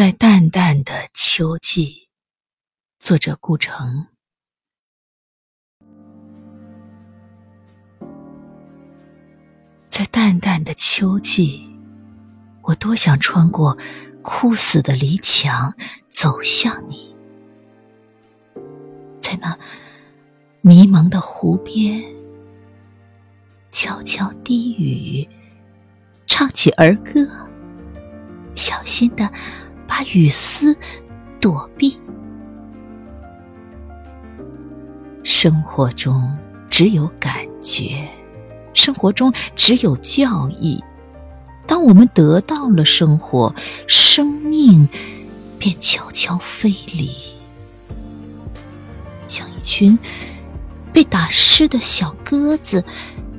在淡淡的秋季，作者顾城。在淡淡的秋季，我多想穿过枯死的篱墙，走向你。在那迷蒙的湖边，悄悄低语，唱起儿歌，小心的。雨丝躲避。生活中只有感觉，生活中只有教义。当我们得到了生活，生命便悄悄飞离，像一群被打湿的小鸽子，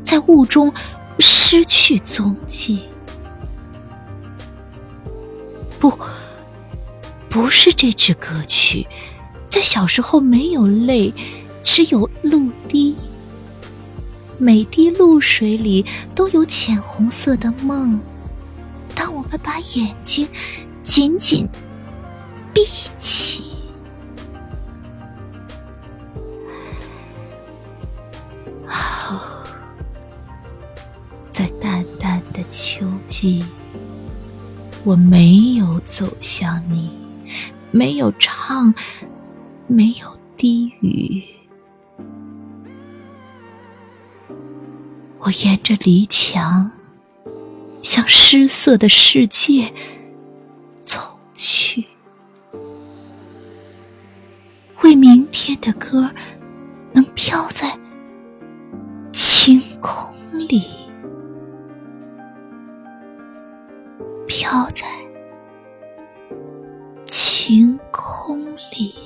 在雾中失去踪迹。不。不是这支歌曲，在小时候没有泪，只有露滴。每滴露水里都有浅红色的梦。当我们把眼睛紧紧闭起，在淡淡的秋季，我没有走向你。没有唱，没有低语，我沿着篱墙向失色的世界走去，为明天的歌能飘在晴空里，飘在。晴空里。